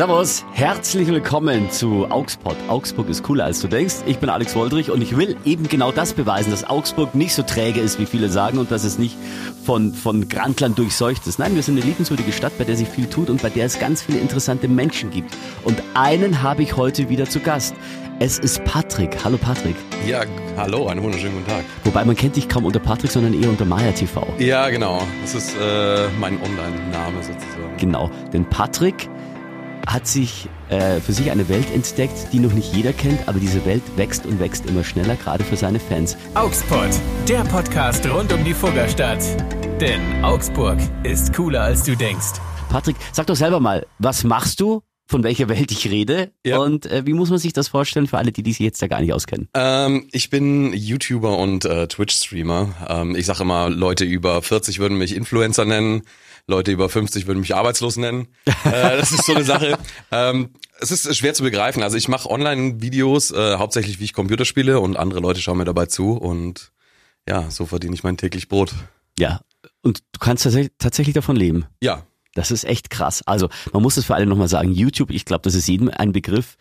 Servus, herzlich willkommen zu Augsburg. Augsburg ist cooler als du denkst. Ich bin Alex Woldrich und ich will eben genau das beweisen, dass Augsburg nicht so träge ist, wie viele sagen und dass es nicht von, von Grandland durchseucht ist. Nein, wir sind eine liebenswürdige Stadt, bei der sich viel tut und bei der es ganz viele interessante Menschen gibt. Und einen habe ich heute wieder zu Gast. Es ist Patrick. Hallo Patrick. Ja, hallo, einen wunderschönen guten Tag. Wobei man kennt dich kaum unter Patrick, sondern eher unter Maya TV. Ja, genau. Das ist äh, mein Online-Name sozusagen. Genau, denn Patrick hat sich äh, für sich eine Welt entdeckt, die noch nicht jeder kennt, aber diese Welt wächst und wächst immer schneller, gerade für seine Fans. Augsburg, der Podcast rund um die Fuggerstadt. Denn Augsburg ist cooler als du denkst. Patrick, sag doch selber mal, was machst du? Von welcher Welt ich rede Ja. und äh, wie muss man sich das vorstellen für alle, die sich jetzt da gar nicht auskennen? Ähm, ich bin YouTuber und äh, Twitch-Streamer. Ähm, ich sage immer, Leute über 40 würden mich Influencer nennen, Leute über 50 würden mich arbeitslos nennen. äh, das ist so eine Sache. Ähm, es ist schwer zu begreifen. Also ich mache Online-Videos, äh, hauptsächlich wie ich Computer spiele und andere Leute schauen mir dabei zu und ja, so verdiene ich mein täglich Brot. Ja, und du kannst tatsächlich, tatsächlich davon leben. Ja, Das ist echt krass. Also man muss es für alle nochmal sagen. YouTube, ich glaube, das ist jedem ein Begriff.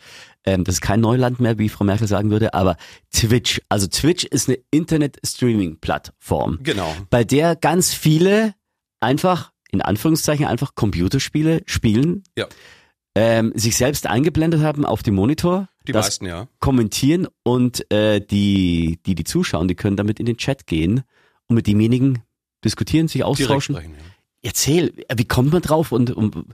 Ähm, das ist kein Neuland mehr, wie Frau Merkel sagen würde, aber Twitch. Also Twitch ist eine Internet-Streaming-Plattform, genau. bei der ganz viele einfach, in Anführungszeichen, einfach Computerspiele spielen, Ja, ähm, sich selbst eingeblendet haben auf dem Monitor, die das meisten ja. kommentieren und äh, die, die, die zuschauen, die können damit in den Chat gehen und mit demjenigen diskutieren, sich Direkt austauschen. sprechen, ja. Erzähl, wie kommt man drauf? Und, und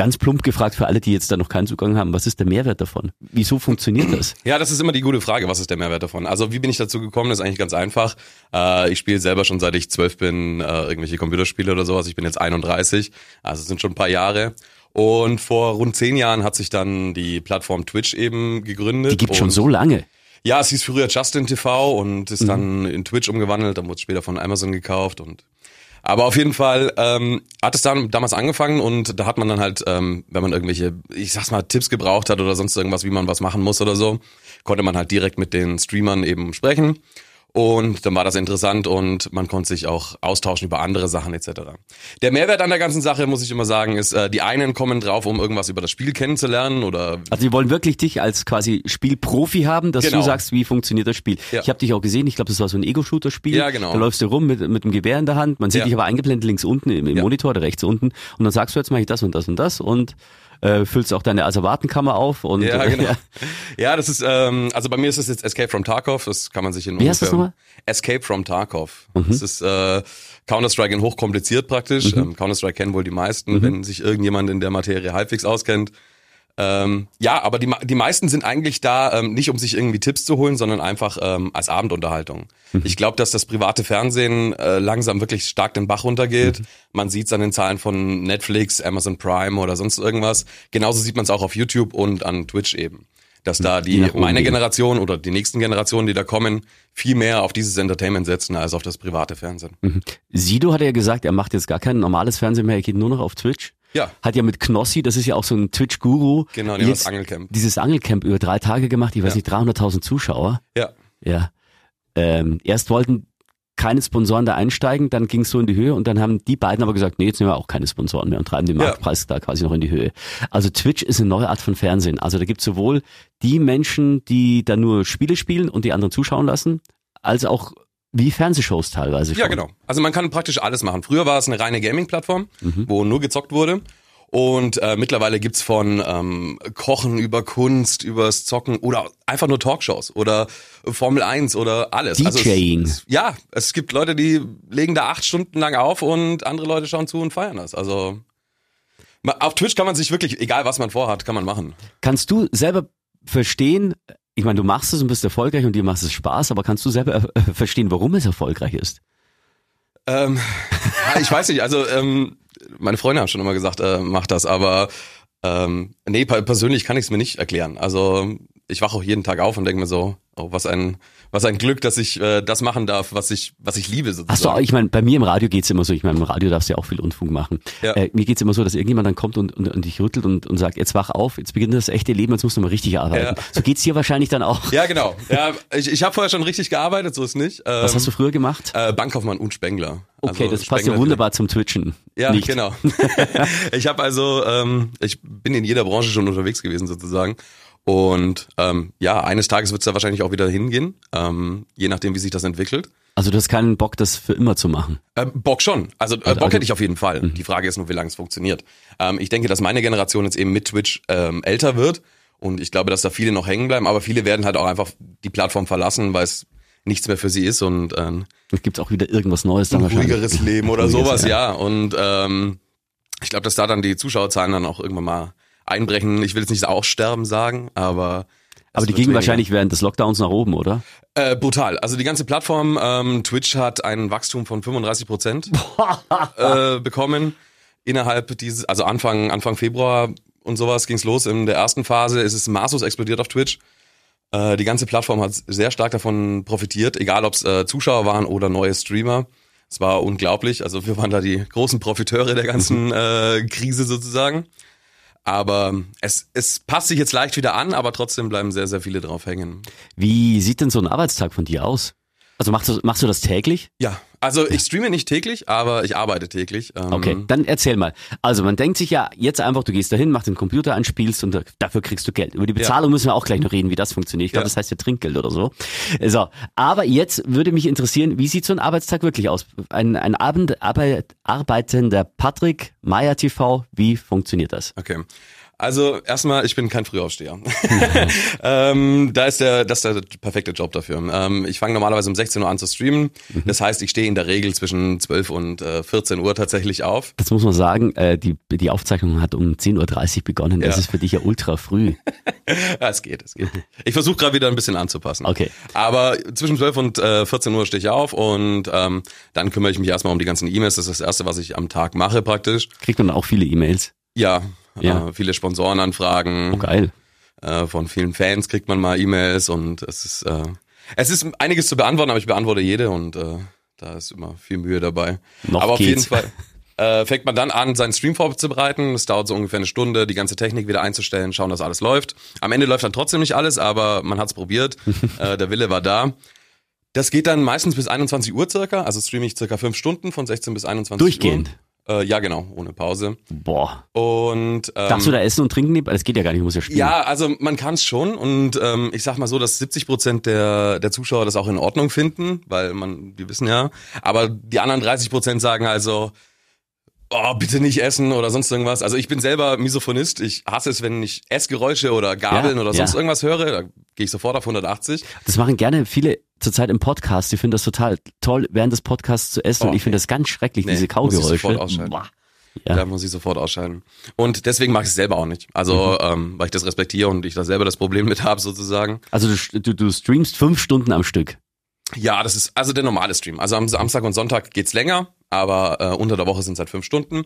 ganz plump gefragt für alle, die jetzt da noch keinen Zugang haben, was ist der Mehrwert davon? Wieso funktioniert das? Ja, das ist immer die gute Frage, was ist der Mehrwert davon? Also wie bin ich dazu gekommen? Das ist eigentlich ganz einfach. Äh, ich spiele selber schon seit ich zwölf bin äh, irgendwelche Computerspiele oder sowas. Ich bin jetzt 31, also es sind schon ein paar Jahre. Und vor rund zehn Jahren hat sich dann die Plattform Twitch eben gegründet. Die gibt schon so lange. Ja, es hieß früher Justin TV und Mhm. ist dann in Twitch umgewandelt, dann wurde es später von Amazon gekauft und aber auf jeden Fall ähm, hat es dann damals angefangen und da hat man dann halt, ähm, wenn man irgendwelche, ich sag's mal, Tipps gebraucht hat oder sonst irgendwas, wie man was machen muss oder so, konnte man halt direkt mit den Streamern eben sprechen. Und dann war das interessant und man konnte sich auch austauschen über andere Sachen etc. Der Mehrwert an der ganzen Sache, muss ich immer sagen, ist, äh, die einen kommen drauf, um irgendwas über das Spiel kennenzulernen oder Also die wollen wirklich dich als quasi Spielprofi haben, dass Genau. du sagst, wie funktioniert das Spiel. Ja. Ich habe dich auch gesehen, ich glaube, das war so ein Ego-Shooter-Spiel. Ja, genau. Da läufst du rum mit, mit einem Gewehr in der Hand, man sieht Ja. dich aber eingeblendet links unten im, im Ja. Monitor oder rechts unten und dann sagst du, jetzt mache ich das und das und das und äh, füllst auch deine Asservatenkammer auf und Ja, genau. ja. Ja, das ist, ähm, also bei mir ist es jetzt Escape from Tarkov, das kann man sich in Wie heißt das nochmal? Escape from Tarkov. Das ist äh, Counter-Strike in hochkompliziert praktisch. Ähm, Counter-Strike kennen wohl die meisten, wenn sich irgendjemand in der Materie halbwegs auskennt. Ähm, ja, aber die, die meisten sind eigentlich da, ähm, nicht um sich irgendwie Tipps zu holen, sondern einfach ähm, als Abendunterhaltung. Ich glaube, dass das private Fernsehen äh, langsam wirklich stark den Bach runtergeht. Man sieht es an den Zahlen von Netflix, Amazon Prime oder sonst irgendwas. Genauso sieht man es auch auf YouTube und an Twitch eben. Dass da Die die, meine. Generation oder die nächsten Generationen, die da kommen, viel mehr auf dieses Entertainment setzen als auf das private Fernsehen. Sido hat ja gesagt, er macht jetzt gar kein normales Fernsehen mehr, er geht nur noch auf Twitch. Ja. Hat ja mit Knossi, das ist ja auch so ein Twitch-Guru, Genau, die jetzt das Angelcamp. dieses Angelcamp über drei Tage gemacht, ich weiß Ja. nicht, 300.000 Zuschauer. Ja. Ja. Ähm, erst wollten keine Sponsoren da einsteigen, dann ging es so in die Höhe und dann haben die beiden aber gesagt, nee, jetzt nehmen wir auch keine Sponsoren mehr und treiben den Ja. Marktpreis da quasi noch in die Höhe. Also Twitch ist eine neue Art von Fernsehen. Also da gibt es sowohl die Menschen, die da nur Spiele spielen und die anderen zuschauen lassen, als auch wie Fernsehshows teilweise schon. Ja, genau. Also man kann praktisch alles machen. Früher war es eine reine Gaming-Plattform, Mhm. wo nur gezockt wurde. Und äh, mittlerweile gibt's von ähm, Kochen über Kunst, übers Zocken oder einfach nur Talkshows oder Formel 1 oder alles. DJing. es, es, ja, es gibt Leute, die legen da acht Stunden lang auf und andere Leute schauen zu und feiern das. Also auf Twitch kann man sich wirklich, egal was man vorhat, kann man machen. Kannst du selber verstehen, ich meine, du machst es und bist erfolgreich und dir macht es Spaß, aber kannst du selber äh, verstehen, warum es erfolgreich ist? Ähm, ich weiß nicht, also ähm, meine Freunde haben schon immer gesagt, äh, mach das, aber ähm, nee, per- persönlich kann ich es mir nicht erklären. Also ich wache auch jeden Tag auf und denke mir so, oh, was ein, was ein Glück, dass ich äh, das machen darf, was ich, was ich liebe sozusagen. Hast du, auch- ich meine, bei mir im Radio geht's immer so, ich meine, im Radio darfst du ja auch viel Unfug machen. Ja. Äh, mir geht's immer so, dass irgendjemand dann kommt und, und, und dich rüttelt und, und sagt, jetzt wach auf, jetzt beginnt das echte Leben, jetzt musst du mal richtig arbeiten. Ja. So geht's dir wahrscheinlich dann auch. Ja, genau. Ja, ich ich habe vorher schon richtig gearbeitet, so ist nicht. Ähm, Was hast du früher gemacht? Äh, Bankkaufmann und Spengler. Okay, Also das passt ja wunderbar zum Twitchen. Ja, Nicht. genau. ich habe also, ähm, ich bin in jeder Branche schon unterwegs gewesen sozusagen. Und ähm, ja, eines Tages wird es da wahrscheinlich auch wieder hingehen, ähm, je nachdem, wie sich das entwickelt. Also du hast keinen Bock, das für immer zu machen. Ähm, Bock schon. Also, äh, Also- Bock also- hätte ich auf jeden Fall. Die Frage ist nur, wie lange es funktioniert. Ähm, ich denke, dass meine Generation jetzt eben mit Twitch ähm, älter wird und ich glaube, dass da viele noch hängen bleiben, aber viele werden halt auch einfach die Plattform verlassen, weil es nichts mehr für sie ist und ähm, Dann gibt's auch wieder irgendwas Neues dann ein ruhigeres Leben oder sowas, ja. Und ähm, ich glaube, dass da dann die Zuschauerzahlen dann auch irgendwann mal einbrechen. Ich will jetzt nicht aussterben sagen, aber Aber die gingen weniger. wahrscheinlich während des Lockdowns nach oben, oder? Äh, brutal. Also die ganze Plattform ähm, Twitch hat ein Wachstum von 35 Prozent äh, bekommen innerhalb dieses, also Anfang Anfang Februar und sowas ging's los. In der ersten Phase ist es maßlos explodiert auf Twitch. Äh, die ganze Plattform hat sehr stark davon profitiert, egal ob es äh, Zuschauer waren oder neue Streamer. Es war unglaublich. Also wir waren da die großen Profiteure der ganzen äh, Krise sozusagen. Aber es, es passt sich jetzt leicht wieder an, aber trotzdem bleiben sehr, sehr viele drauf hängen. Wie sieht denn so ein Arbeitstag von dir aus? Also machst du, machst du das täglich? Ja, also ich streame nicht täglich, aber ich arbeite täglich. Ähm, Okay, dann erzähl mal. Also man denkt sich ja jetzt einfach, du gehst dahin, machst den Computer an, spielst und dafür kriegst du Geld. Über die Bezahlung müssen wir auch gleich noch reden, wie das funktioniert. Ich glaube, Ja. das heißt ja Trinkgeld oder so. So, aber jetzt würde mich interessieren, wie sieht so ein Arbeitstag wirklich aus? Ein, ein Abend arbeit, arbeitender Patrick, Maya TV, wie funktioniert das? Okay. Also erstmal, ich bin kein Frühaufsteher. ähm, da ist der, das ist der perfekte Job dafür. Ähm, ich fange normalerweise um 16 Uhr an zu streamen. Das heißt, ich stehe in der Regel zwischen 12 und äh, 14 Uhr tatsächlich auf. Das muss man sagen, äh, die, die Aufzeichnung hat um 10.30 Uhr begonnen. Das Ja. ist für dich ja ultra früh. Ja, es geht, es geht. Ich versuche gerade wieder ein bisschen anzupassen. Okay. Aber zwischen 12 und äh, 14 Uhr stehe ich auf und ähm, dann kümmere ich mich erstmal um die ganzen E-Mails. Das ist das Erste, was ich am Tag mache praktisch. Kriegt man auch viele E-Mails. Ja, Ja. Äh, viele Sponsorenanfragen. Oh, geil. Äh, von vielen Fans kriegt man mal E-Mails und es ist äh, es ist einiges zu beantworten, aber ich beantworte jede und äh, da ist immer viel Mühe dabei. Noch aber auf geht's. jeden Fall äh, fängt man dann an, seinen Stream vorzubereiten. Es dauert so ungefähr eine Stunde, die ganze Technik wieder einzustellen, schauen, dass alles läuft. Am Ende läuft dann trotzdem nicht alles, aber man hat es probiert. äh, der Wille war da. Das geht dann meistens bis 21 Uhr circa, also streame ich circa fünf Stunden von 16 bis 21 Durchgehend? Uhr. Äh, ja, genau, ohne Pause. Boah. Und ähm, Darfst du da essen und trinken? Das geht ja gar nicht, du musst ja spielen. ja, also man kann es schon und ähm, ich sag mal so, dass 70 Prozent der, der Zuschauer das auch in Ordnung finden, weil man, die wissen ja, aber die anderen 30 Prozent sagen also, oh, bitte nicht essen oder sonst irgendwas. Also ich bin selber Misophonist, ich hasse es, wenn ich Essgeräusche oder Gabeln Ja, oder sonst ja. irgendwas höre, da gehe ich sofort auf 180. Das machen gerne viele zurzeit im Podcast. Die finden das total toll, während des Podcasts zu essen. Oh, und ich finde nee. das ganz schrecklich, Nee, diese muss ich Kaugeräusche. Ja. Da muss ich sofort ausscheiden. Und deswegen mache ich es selber auch nicht. Also, ähm, weil ich das respektiere und ich da selber das Problem mit habe sozusagen. Also du, du, du streamst fünf Stunden am Stück. Ja, das ist also der normale Stream. Also am Samstag und Sonntag geht's länger, aber äh, unter der Woche sind es halt fünf Stunden.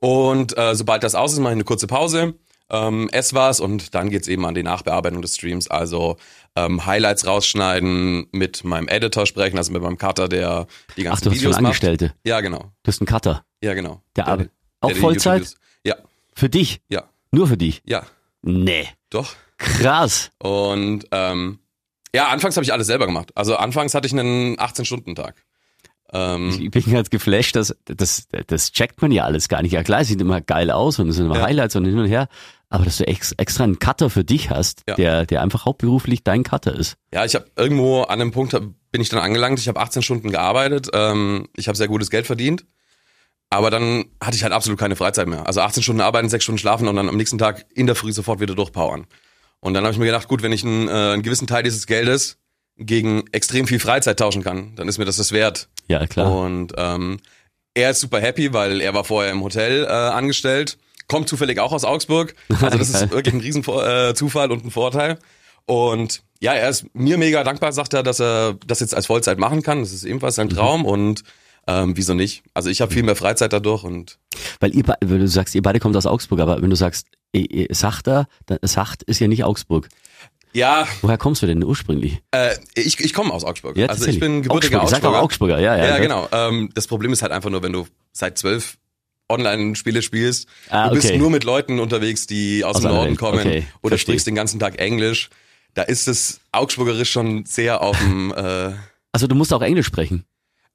Und äh, sobald das aus ist, mache ich eine kurze Pause, ähm, ess was und dann geht's eben an die Nachbearbeitung des Streams. Also ähm, Highlights rausschneiden, mit meinem Editor sprechen, also mit meinem Cutter, der die Ach, ganzen du hast schon Videos macht. Angestellte. Ja, genau. Du hast einen Cutter. Ja, genau. Der arbeitet. Auch die Vollzeit? Ja, Für dich? ja, Nur für dich? ja, Nee. doch. Krass. Und ähm, ja, anfangs habe ich alles selber gemacht. Also anfangs hatte ich einen 18-Stunden-Tag. Ähm, Ich bin ganz geflasht, dass das, das checkt man ja alles gar nicht. Ja klar, es sieht immer geil aus und es sind immer Ja. Highlights und hin und her. Aber dass du ex, extra einen Cutter für dich hast, Ja. der, der einfach hauptberuflich dein Cutter ist. Ja, ich habe irgendwo an einem Punkt hab- bin ich dann angelangt. Ich habe 18 Stunden gearbeitet. Ähm, ich habe sehr gutes Geld verdient. Aber dann hatte ich halt absolut keine Freizeit mehr. Also 18 Stunden arbeiten, 6 Stunden schlafen und dann am nächsten Tag in der Früh sofort wieder durchpowern. Und dann habe ich mir gedacht, gut, wenn ich einen, äh, einen gewissen Teil dieses Geldes gegen extrem viel Freizeit tauschen kann, dann ist mir das das wert. Ja, klar. Und ähm, er ist super happy, weil er war vorher im Hotel äh, angestellt, kommt zufällig auch aus Augsburg. Also das ist wirklich ein riesen äh, und ein Vorteil. Und ja, er ist mir mega dankbar, sagt er, dass er das jetzt als Vollzeit machen kann. Das ist ebenfalls sein Traum und ähm, wieso nicht? Also ich habe viel mehr Freizeit dadurch und Weil ihr, weil du sagst, ihr beide kommt aus Augsburg, aber wenn du sagst, Sachter, dann Sacht ist ja nicht Augsburg. Ja. Woher kommst du denn ursprünglich? Äh, ich ich komme aus Augsburg. Ja, also ich bin gebürtiger Augsburger. Sag doch Augsburger, ja, ja. Ja, genau. Ähm, das Problem ist halt einfach nur, wenn du seit zwölf Online-Spiele spielst, Ah, du bist okay. nur mit Leuten unterwegs, die aus, Aus dem Norden kommen Okay, oder verstehe. sprichst den ganzen Tag Englisch. Da ist das Augsburgerisch schon sehr auf dem äh, Also du musst auch Englisch sprechen.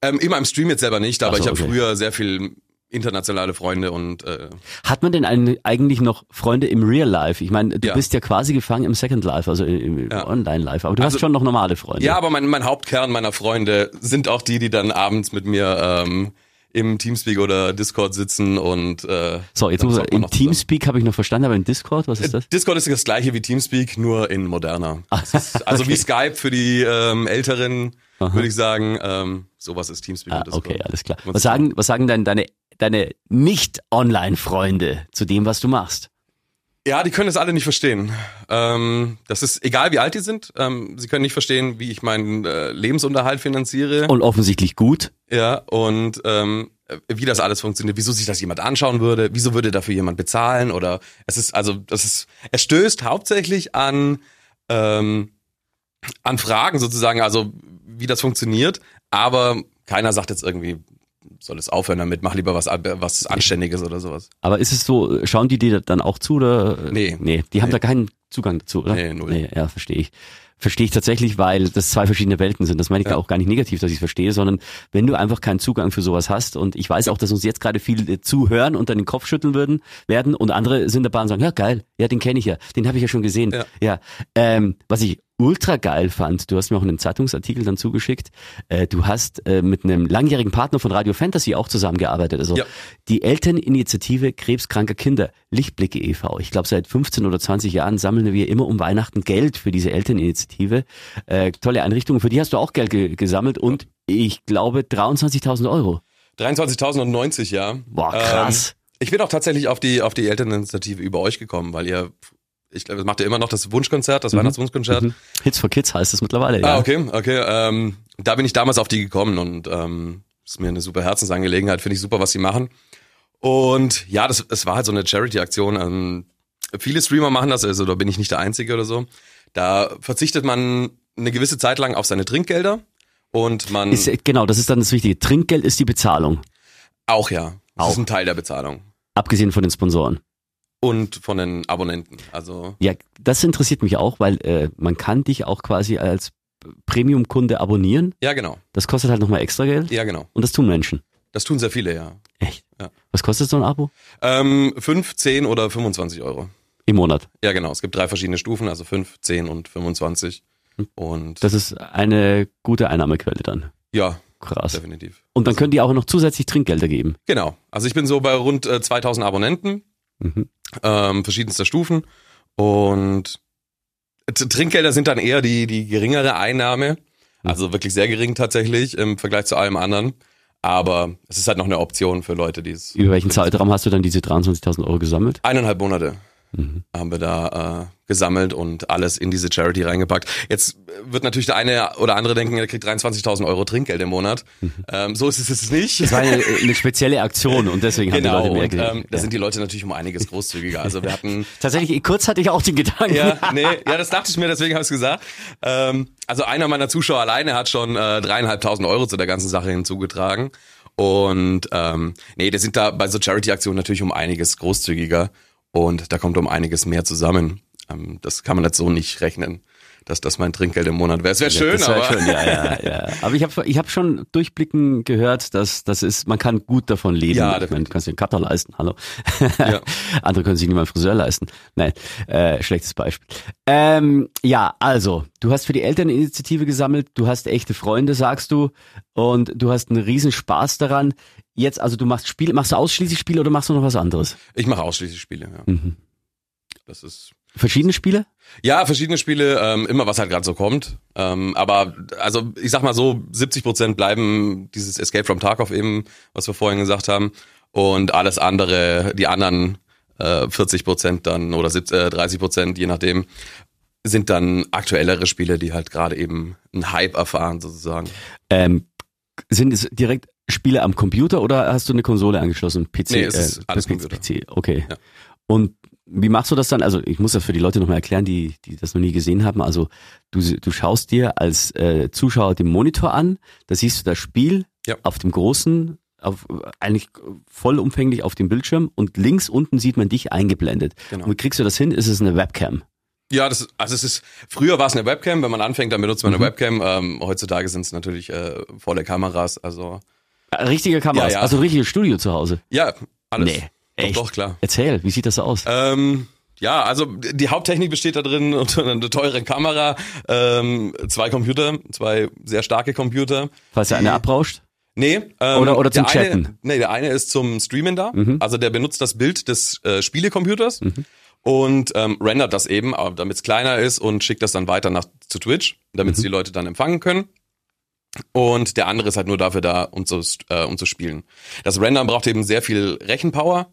ähm, immer im Stream jetzt selber nicht, aber so, ich habe okay. früher sehr viel internationale Freunde und äh, Hat man denn eigentlich noch Freunde im Real Life? Ich meine, du Ja. bist ja quasi gefangen im Second Life, also im Ja. Online Life, aber du Also- hast schon noch normale Freunde. Ja, aber mein, mein Hauptkern meiner Freunde sind auch die, die dann abends mit mir ähm, im Teamspeak oder Discord sitzen und äh, so, jetzt muss man im. Teamspeak habe ich noch verstanden, aber im Discord, was ist das? Discord ist das gleiche wie Teamspeak, nur in moderner. Es ist also wie Skype für die ähm, Älteren, würde ich sagen. Ähm, sowas ist Teamspeak Ah, und Discord. okay, alles klar. Was sagen, was sagen denn deine, deine nicht-Online-Freunde zu dem, was du machst? Ja, die können das alle nicht verstehen. Ähm, das ist egal, wie alt die sind. Ähm, sie können nicht verstehen, wie ich meinen äh, Lebensunterhalt finanziere. Und offensichtlich gut. Ja, und ähm, wie das alles funktioniert, wieso sich das jemand anschauen würde, wieso würde dafür jemand bezahlen oder es ist, also das ist, es stößt hauptsächlich an, ähm, an Fragen sozusagen, also wie das funktioniert, aber keiner sagt jetzt irgendwie, soll es aufhören damit, mach lieber was, was Anständiges oder sowas. Aber ist es so, schauen die dir dann auch zu oder? Nee. Nee, die haben Nee. da keinen Zugang dazu, oder? Nee, null. Nee, ja, verstehe ich. Verstehe ich tatsächlich, weil das zwei verschiedene Welten sind. Das meine ich Ja. auch gar nicht negativ, dass ich es verstehe, sondern wenn du einfach keinen Zugang für sowas hast und ich weiß auch, dass uns jetzt gerade viele zuhören und dann den Kopf schütteln würden, werden und andere sind dabei und sagen, ja geil, ja, den kenne ich ja, den habe ich ja schon gesehen. Ja. ja. Ähm, was ich ultra geil fand, du hast mir auch einen Zeitungsartikel dann zugeschickt, äh, du hast äh, mit einem langjährigen Partner von Radio Fantasy auch zusammengearbeitet. Also Ja. die Elterninitiative Krebskranker Kinder, Lichtblicke e.V. Ich glaube, seit 15 oder 20 Jahren sammeln wir immer um Weihnachten Geld für diese Elterninitiative. Äh, tolle Einrichtung, für die hast du auch Geld ge gesammelt und ich glaube 23.000 Euro. 23.090, ja. Boah, krass. Ähm, ich bin auch tatsächlich auf die, auf die Elterninitiative über euch gekommen, weil ihr, ich glaube, das macht ihr immer noch das Wunschkonzert, das Weihnachtswunschkonzert. Mhm. Hits for Kids heißt es mittlerweile. Ah, ja. okay, okay. Ähm, da bin ich damals auf die gekommen und ähm, ist mir eine super Herzensangelegenheit, finde ich super, was sie machen. Und ja, das, es war halt so eine Charity-Aktion. Ähm, viele Streamer machen das, also da bin ich nicht der Einzige oder so. Da verzichtet man eine gewisse Zeit lang auf seine Trinkgelder und man Ist, genau, das ist dann das Wichtige. Trinkgeld ist die Bezahlung, auch ja, das Auch. ist ein Teil der Bezahlung abgesehen von den Sponsoren. und von den Abonnenten. Also Ja, das interessiert mich auch, weil äh, man kann dich auch quasi als Premium-Kunde abonnieren. ja, genau, Das kostet halt nochmal extra Geld. ja genau. Und das tun Menschen. Das tun sehr viele, ja. Echt? Ja. Was kostet so ein Abo? Ähm, 5, 10 oder 25 Euro. Im Monat. Ja, genau. Es gibt drei verschiedene Stufen, also 5, 10 und 25. Und Das ist eine gute Einnahmequelle dann. ja, Krass. definitiv. Und dann können die auch noch zusätzlich Trinkgelder geben. Genau. Also ich bin so bei rund äh, 2000 Abonnenten, Mhm. ähm, verschiedenster Stufen. Und Trinkgelder sind dann eher die, die geringere Einnahme. Also wirklich sehr gering tatsächlich im Vergleich zu allem anderen. Aber es ist halt noch eine Option für Leute, die es. Über welchen Zeitraum hast du dann diese 23.000 Euro gesammelt? Eineinhalb Monate Mhm. haben wir da äh, gesammelt und alles in diese Charity reingepackt. Jetzt wird natürlich der eine oder andere denken, er kriegt 23.000 Euro Trinkgeld im Monat. Ähm, so ist es jetzt nicht. Mhm. Das war eine, eine spezielle Aktion und deswegen haben genau, die Leute mehr und, ähm, da ja. sind die Leute natürlich um einiges großzügiger. Also wir hatten, Tatsächlich, kurz hatte ich auch den Gedanken. ja, nee, ja, das dachte ich mir, deswegen habe ich es gesagt. Ähm, also einer meiner Zuschauer alleine hat schon äh, dreieinhalbtausend Euro zu der ganzen Sache hinzugetragen. Und ähm, nee, wir sind da bei so Charity-Aktionen natürlich um einiges großzügiger und da kommt um einiges mehr zusammen. Ähm, das kann man jetzt so nicht rechnen, dass das mein Trinkgeld im Monat wäre. Es wäre schön, wär aber schön, ja, ja, ja. Aber ich habe ich hab schon durchblicken gehört, dass das ist, man kann gut davon leben. Ja, ich meine, definitiv. du kannst dir einen Cutter leisten, hallo. Ja. Andere können sich nicht mal einen Friseur leisten. Nein, äh, schlechtes Beispiel. Ähm, ja, also, du hast für die Elterninitiative gesammelt, du hast echte Freunde, sagst du, und du hast einen riesen Spaß daran. Jetzt, also du machst Spiele, machst du ausschließlich Spiele oder machst du noch was anderes? ich mache ausschließlich Spiele. Ja. Mhm. Das ist Verschiedene Spiele? Ja, verschiedene Spiele, ähm, immer was halt gerade so kommt. Ähm, aber also ich sag mal so, 70 Prozent bleiben dieses Escape from Tarkov eben, was wir vorhin gesagt haben. Und alles andere, die anderen äh, 40 Prozent dann oder 70, äh, 30 Prozent, je nachdem, sind dann aktuellere Spiele, die halt gerade eben einen Hype erfahren sozusagen. Ähm, sind es direkt Spiele am Computer oder hast du eine Konsole angeschlossen? PC? Nee, es ist äh, alles PC. PC, okay. Ja. Und wie machst du das dann? Also ich muss das für die Leute nochmal erklären, die, die das noch nie gesehen haben. Also du, du schaust dir als äh, Zuschauer den Monitor an, da siehst du das Spiel Ja. auf dem großen, auf, eigentlich vollumfänglich auf dem Bildschirm und links unten sieht man dich eingeblendet. Genau. Und wie kriegst du das hin? Ist es eine Webcam? Ja, das ist, also es ist, früher war es eine Webcam, wenn man anfängt, dann benutzt man Mhm. eine Webcam. Ähm, heutzutage sind es natürlich äh, volle Kameras, also Richtige Kameras, Ja, ja. also richtiges Studio zu Hause. ja, alles. Nee, Doch, echt? doch, klar. Erzähl, wie sieht das aus? Ähm, ja, also die Haupttechnik besteht da drin unter einer teuren Kamera, ähm, zwei Computer, zwei sehr starke Computer. Falls der eine abrauscht? Nee, ähm, Oder- oder zum der Chatten. Eine, nee, der eine ist zum Streamen da. Mhm. Also der benutzt das Bild des äh, Spielecomputers und ähm, rendert das eben, damit es kleiner ist und schickt das dann weiter nach zu Twitch, damit Mhm. die Leute dann empfangen können. Und der andere ist halt nur dafür da, um zu, äh, um zu spielen. Das Rendern braucht eben sehr viel Rechenpower.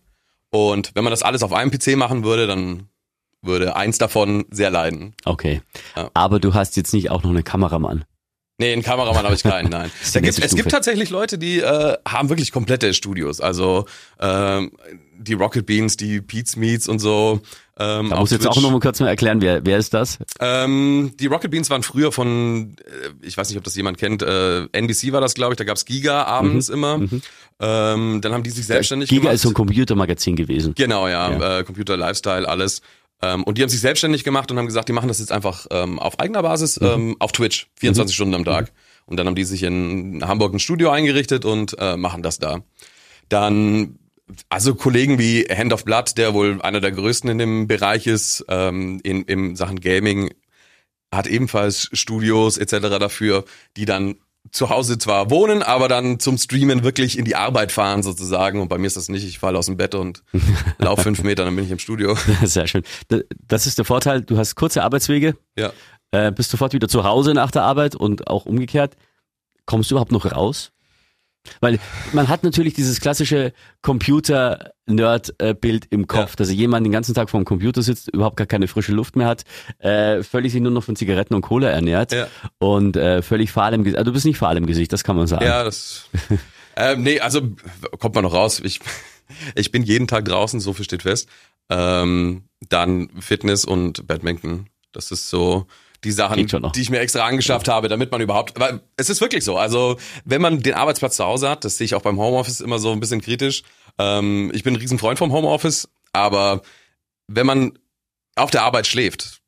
Und wenn man das alles auf einem PC machen würde, dann würde eins davon sehr leiden. Okay. Ja. Aber du hast jetzt nicht auch noch einen Kameramann. Nee, einen Kameramann habe ich keinen, nein. gibt, es gibt tatsächlich Leute, die äh, haben wirklich komplette Studios. Also ähm, die Rocket Beans, die Pete's Meats und so. Ähm, Da du jetzt auch noch mal kurz mal erklären, wer, wer ist das? Ähm, die Rocket Beans waren früher von, äh, ich weiß nicht, ob das jemand kennt, äh, NBC war das, glaube ich, da gab's Giga abends immer. Ähm, dann haben die sich selbstständig Giga gemacht. ist so ein Computermagazin gewesen. Genau, ja, Ja. Äh, Computer, Lifestyle, alles. Ähm, und die haben sich selbstständig gemacht und haben gesagt, die machen das jetzt einfach ähm, auf eigener Basis Mhm. ähm, auf Twitch, 24 Stunden am Tag. Und dann haben die sich in Hamburg ein Studio eingerichtet und äh, machen das da. Dann, also Kollegen wie Hand of Blood, der wohl einer der größten in dem Bereich ist, ähm, in, in Sachen Gaming, hat ebenfalls Studios etc. dafür, die dann zu Hause zwar wohnen, aber dann zum Streamen wirklich in die Arbeit fahren sozusagen. Und bei mir ist das nicht. Ich falle aus dem Bett und laufe fünf Meter, dann bin ich im Studio. Sehr schön. Das ist der Vorteil, du hast kurze Arbeitswege, Ja. äh, bist sofort wieder zu Hause nach der Arbeit und auch umgekehrt. Kommst du überhaupt noch raus? Weil man hat natürlich dieses klassische Computer-Nerd-Bild im Kopf, Ja. dass jemand den ganzen Tag vor dem Computer sitzt, überhaupt gar keine frische Luft mehr hat, äh, völlig sich nur noch von Zigaretten und Cola ernährt Ja. und äh, völlig fahl im Gesicht. Also du bist nicht fahl im Gesicht, das kann man sagen. Ja, das. ähm, nee, also kommt man noch raus. Ich, ich bin jeden Tag draußen, so viel steht fest. Ähm, dann Fitness und Badminton. Das ist so die Sachen, die ich mir extra angeschafft habe, damit man überhaupt. Weil es ist wirklich so. Also wenn man den Arbeitsplatz zu Hause hat, das sehe ich auch beim Homeoffice immer so ein bisschen kritisch. Ähm, ich bin ein Riesenfreund vom Homeoffice, aber wenn man auf der Arbeit schläft,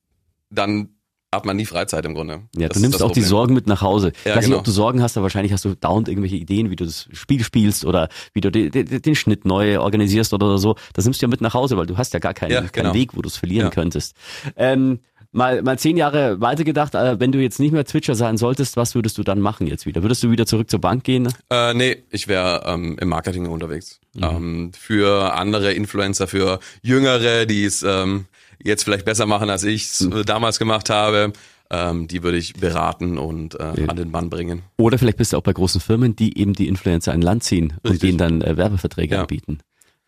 dann hat man nie Freizeit im Grunde. Ja, Das du nimmst auch die Problem. Sorgen mit nach Hause. Ich Ja, weiß nicht, genau. ob du Sorgen hast, aber wahrscheinlich hast du dauernd irgendwelche Ideen, wie du das Spiel spielst oder wie du den, den, den Schnitt neu organisierst oder so. Das nimmst du ja mit nach Hause, weil du hast ja gar keinen, Ja, keinen genau. Weg, wo du es verlieren Ja. könntest. Ähm, mal, mal zehn Jahre weitergedacht, äh, wenn du jetzt nicht mehr Twitcher sein solltest, was würdest du dann machen jetzt wieder? Würdest du wieder zurück zur Bank gehen? Äh, nee, ich wäre ähm, im Marketing unterwegs. Mhm. Ähm, für andere Influencer, für Jüngere, die es ähm, jetzt vielleicht besser machen, als ich es Mhm. äh, damals gemacht habe. Ähm, die würde ich beraten und äh, Ja. an den Mann bringen. Oder vielleicht bist du auch bei großen Firmen, die eben die Influencer ein Land ziehen und Richtig. denen dann äh, Werbeverträge Ja. anbieten.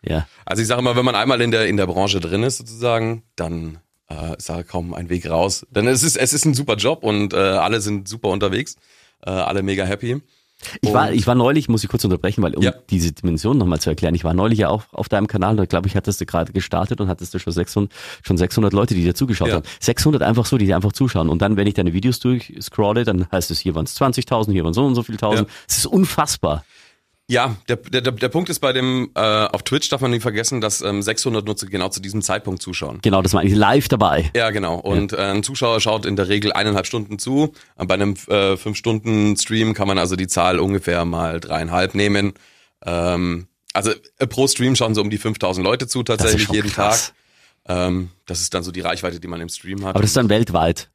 Ja. Also ich sage immer, wenn man einmal in der in der Branche drin ist sozusagen, dann äh, ist da kaum ein Weg raus. Denn es ist es ist ein super Job und äh, alle sind super unterwegs, äh, alle mega happy. Ich war, ich war neulich, muss ich kurz unterbrechen, weil um Ja. diese Dimension nochmal zu erklären, ich war neulich ja auch auf deinem Kanal, da glaube ich, hattest du gerade gestartet und hattest du schon 600, schon 600 Leute, die dir zugeschaut Ja. haben. 600 einfach so, die dir einfach zuschauen. Und dann, wenn ich deine Videos durchscrolle, dann heißt es, hier waren es 20.000, hier waren so und so viel tausend. Ja. Es ist unfassbar. Ja, der, der, der Punkt ist bei dem, äh, auf Twitch darf man nicht vergessen, dass ähm, 600 nur zu, genau zu diesem Zeitpunkt zuschauen. Genau, das meine ich live dabei. Ja, genau. Und äh, ein Zuschauer schaut in der Regel eineinhalb Stunden zu. Und Bei einem äh, fünf Stunden Stream kann man also die Zahl ungefähr mal dreieinhalb nehmen. Ähm, also äh, pro Stream schauen so um die 5000 Leute zu Das ist tatsächlich schon jeden krass. Tag. Ähm, das ist dann so die Reichweite, die man im Stream hat. Aber das ist dann weltweit.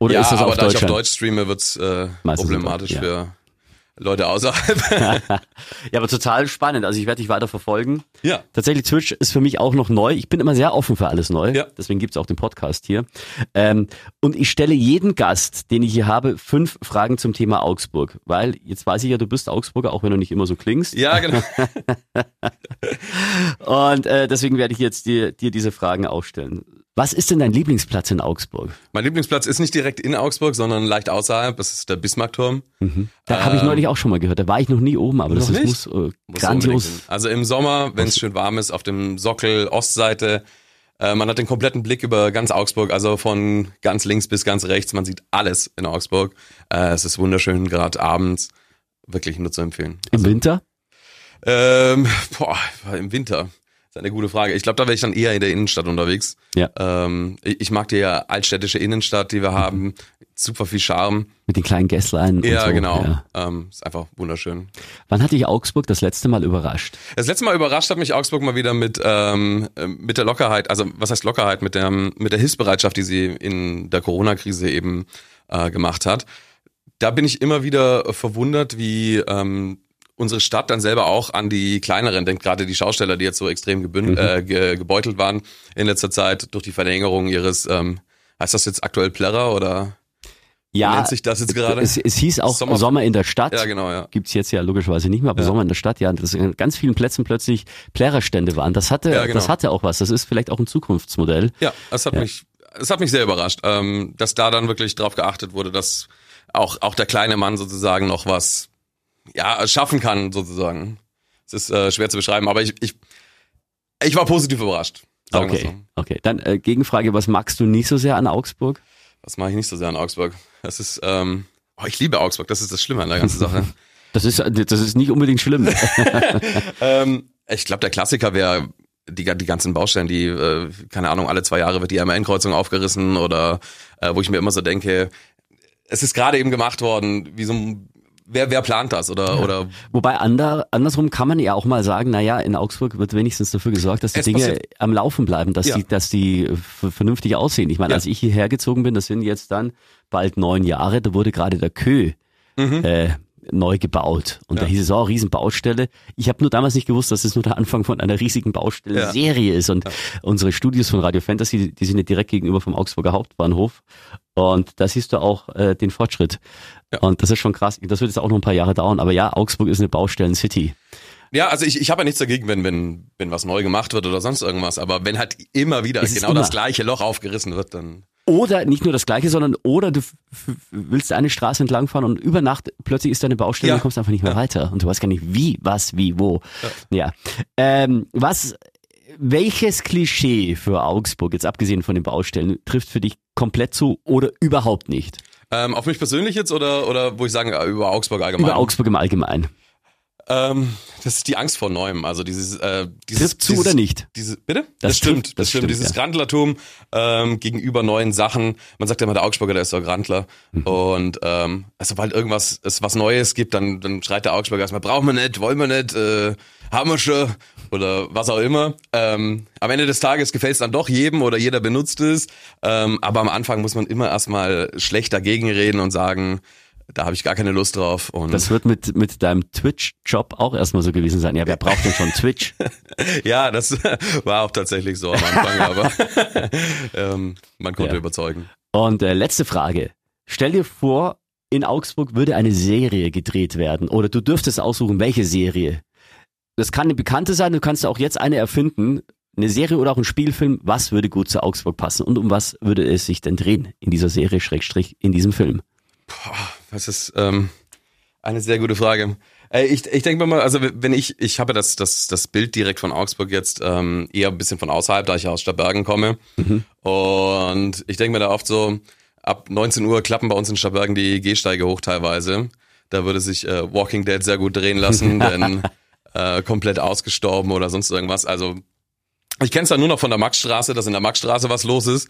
Oder ja, ist das aber auf da ich auf? Deutsch streame, wird's äh, Meistens problematisch Deutsch, für Leute außerhalb. Ja, aber total spannend. Also ich werde dich weiter verfolgen. ja. Tatsächlich, Twitch ist für mich auch noch neu. Ich bin immer sehr offen für alles neu. Ja. Deswegen gibt's auch den Podcast hier. Ähm, und ich stelle jeden Gast, den ich hier habe, fünf Fragen zum Thema Augsburg. Weil jetzt weiß ich ja, du bist Augsburger, auch wenn du nicht immer so klingst. Ja, genau. Und äh, deswegen werde ich jetzt dir, dir diese Fragen auch stellen. Was ist denn dein Lieblingsplatz in Augsburg? Mein Lieblingsplatz ist nicht direkt in Augsburg, sondern leicht außerhalb. Das ist der Bismarckturm. Da habe ich Ähm, auch schon mal gehört. Da war ich noch nie oben, aber das noch ist, nicht? muss äh, Muss grandios. Also im Sommer, wenn es schön warm ist, auf dem Sockel Ostseite Äh, man hat den kompletten Blick über ganz Augsburg, also von ganz links bis ganz rechts. Man sieht alles in Augsburg. Äh, es ist wunderschön, gerade abends. Wirklich nur zu empfehlen. Im Winter? Ähm, boah, im Winter. Das ist eine gute Frage. Ich glaube, da wäre ich dann eher in der Innenstadt unterwegs. Ja. Ähm, ich ich mag die ja altstädtische Innenstadt, die wir haben. Super viel Charme. Mit den kleinen Gässlein. Ja, so. genau. Ja. Ähm, ist einfach wunderschön. Wann hat dich Augsburg das letzte Mal überrascht? Das letzte Mal überrascht hat mich Augsburg mal wieder mit ähm, äh, mit der Lockerheit, also was heißt Lockerheit, mit der mit der Hilfsbereitschaft, die sie in der Corona-Krise eben äh, gemacht hat. Da bin ich immer wieder verwundert, wie ähm, unsere Stadt dann selber auch an die kleineren denkt, gerade die Schausteller, die jetzt so extrem gebünd, äh, ge, gebeutelt waren in letzter Zeit durch die Verlängerung ihres, ähm, heißt das jetzt aktuell Plärrer oder Ja, nennt sich das jetzt gerade? es, es hieß auch Sommer- Sommer, in der Stadt. ja genau, ja. Gibt's jetzt ja logischerweise nicht mehr, aber Ja. Sommer in der Stadt, ja, dass an ganz vielen Plätzen plötzlich Plärerstände waren. Das hatte, Ja, genau. das hatte auch was. Das ist vielleicht auch ein Zukunftsmodell. Ja, es hat Ja. mich, es hat mich sehr überrascht, ähm, dass da dann wirklich drauf geachtet wurde, dass auch auch der kleine Mann sozusagen noch was ja schaffen kann sozusagen. Es ist äh, schwer zu beschreiben, aber ich ich ich war positiv überrascht. Okay, so. okay. Dann äh, Gegenfrage, was magst du nicht so sehr an Augsburg? Das mache ich nicht so sehr in Augsburg. Das ist ähm, oh, ich liebe Augsburg, das ist das Schlimme an der ganzen Sache. Das ist, das ist nicht unbedingt schlimm. ähm, ich glaube, der Klassiker wäre die, die ganzen Baustellen, die, äh, keine Ahnung, alle zwei Jahre wird die MN-Kreuzung aufgerissen oder äh, wo ich mir immer so denke, es ist gerade eben gemacht worden, wie so ein, wer, wer plant das oder, oder Wobei ander, andersrum kann man ja auch mal sagen, naja, in Augsburg wird wenigstens dafür gesorgt, dass die Es Dinge passiert. am Laufen bleiben, dass Ja. die, dass die äh, vernünftig aussehen. Ich meine, Ja. als ich hierher gezogen bin, das sind jetzt dann bald neun Jahre, da wurde gerade der Kö äh, neu gebaut. Und da Mhm. Ja. hieß es, oh, Riesenbaustelle. Ich habe nur damals nicht gewusst, dass es nur der Anfang von einer riesigen Baustelle-Serie ist. Und unsere Studios von Radio Fantasy, die sind ja direkt gegenüber vom Augsburger Hauptbahnhof. Und da siehst du auch äh, den Fortschritt. Ja. Und das ist schon krass. Das wird jetzt auch noch ein paar Jahre dauern. Aber ja, Augsburg ist eine Baustellen-City. ja, also ich, ich habe ja nichts dagegen, wenn, wenn, wenn was neu gemacht wird oder sonst irgendwas, aber wenn halt immer wieder Es genau immer- das gleiche Loch aufgerissen wird, dann Oder nicht nur das Gleiche, sondern oder du willst eine Straße entlangfahren und über Nacht plötzlich ist da eine Baustelle Ja. und du kommst einfach nicht mehr weiter. Und du weißt gar nicht wie, was, wie, wo. Ja. Ähm, was, welches Klischee für Augsburg, jetzt abgesehen von den Baustellen, trifft für dich komplett zu oder überhaupt nicht? ähm, auf mich persönlich jetzt oder, oder wo ich sagen, äh, über Augsburg allgemein? Über Augsburg im Allgemeinen. Ähm, das ist die Angst vor Neuem, also dieses, äh, dieses Trifft zu dieses, oder nicht? Diese, bitte? Das Das, stimmt, trifft, das, das stimmt. stimmt, Dieses ja. Grandlertum ähm, gegenüber neuen Sachen. Man sagt ja immer, der Augsburger, der ist doch Grandler. Mhm. Und ähm, also, sobald irgendwas es was Neues gibt, dann, dann schreit der Augsburger erstmal, brauchen wir nicht, wollen wir nicht, äh, haben wir schon oder was auch immer. Ähm, am Ende des Tages gefällt es dann doch jedem oder jeder benutzt es. Ähm, aber am Anfang muss man immer erstmal schlecht dagegen reden und sagen, da habe ich gar keine Lust drauf. Und Das wird mit, mit deinem Twitch-Job auch erstmal so gewesen sein. Ja, wer braucht denn schon Twitch? Ja, das war auch tatsächlich so am Anfang, aber ähm, man konnte Ja. überzeugen. Und äh, letzte Frage. Stell dir vor, in Augsburg würde eine Serie gedreht werden oder du dürftest aussuchen, welche Serie. Das kann eine bekannte sein, du kannst auch jetzt eine erfinden. Eine Serie oder auch ein Spielfilm, was würde gut zu Augsburg passen und um was würde es sich denn drehen in dieser Serie, Schrägstrich, in diesem Film? Das ist ähm, eine sehr gute Frage. Äh, ich ich denke mal, also wenn ich, ich habe das, das, das Bild direkt von Augsburg jetzt ähm, eher ein bisschen von außerhalb, da ich ja aus Stadtbergen komme. Und ich denke mir da oft so, ab 19 Uhr klappen bei uns in Stadtbergen die Gehsteige hoch teilweise. Da würde sich äh, Walking Dead sehr gut drehen lassen, denn äh, komplett ausgestorben oder sonst irgendwas. Also ich kenne es dann nur noch von der Maxstraße, dass in der Maxstraße was los ist.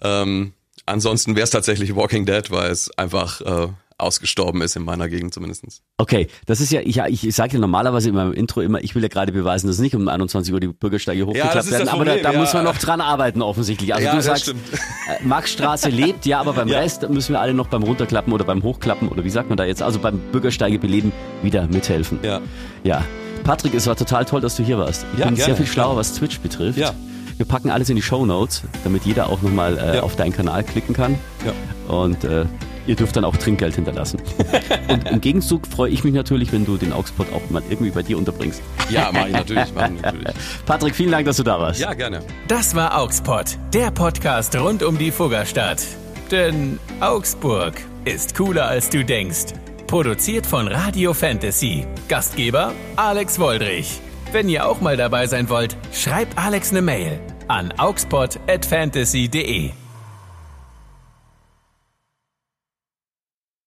Ähm, ansonsten wäre es tatsächlich Walking Dead, weil es einfach äh, ausgestorben ist in meiner Gegend zumindestens. Okay, das ist ja, ich, ich, sage ja normalerweise in meinem Intro immer, ich will ja gerade beweisen, dass nicht um 21 Uhr die Bürgersteige hochgeklappt ist werden, das aber da, Problem, da ja. muss man noch dran arbeiten offensichtlich. Also Ja, du sagst, stimmt. äh, Maxstraße lebt, ja, aber beim Ja. Rest müssen wir alle noch beim Runterklappen oder beim Hochklappen oder wie sagt man da jetzt, also beim Bürgersteige beleben, wieder mithelfen. Ja. Ja. Patrick, es war total toll, dass du hier warst. Ich Ja, bin gerne, sehr viel schlauer, was Twitch betrifft. Ja. Wir packen alles in die Show Notes, damit jeder auch nochmal äh, Ja. auf deinen Kanal klicken kann. Ja. Und äh, ihr dürft dann auch Trinkgeld hinterlassen. Und im Gegenzug freue ich mich natürlich, wenn du den Augsburg auch mal irgendwie bei dir unterbringst. Ja, mach ich natürlich, mach ich natürlich. Patrick, vielen Dank, dass du da warst. Ja, gerne. Das war Augspot, der Podcast rund um die Fuggerstadt. Denn Augsburg ist cooler als du denkst. Produziert von Radio Fantasy. Gastgeber Alex Woldrich. Wenn ihr auch mal dabei sein wollt, schreibt Alex eine Mail an augspot@fantasy.de.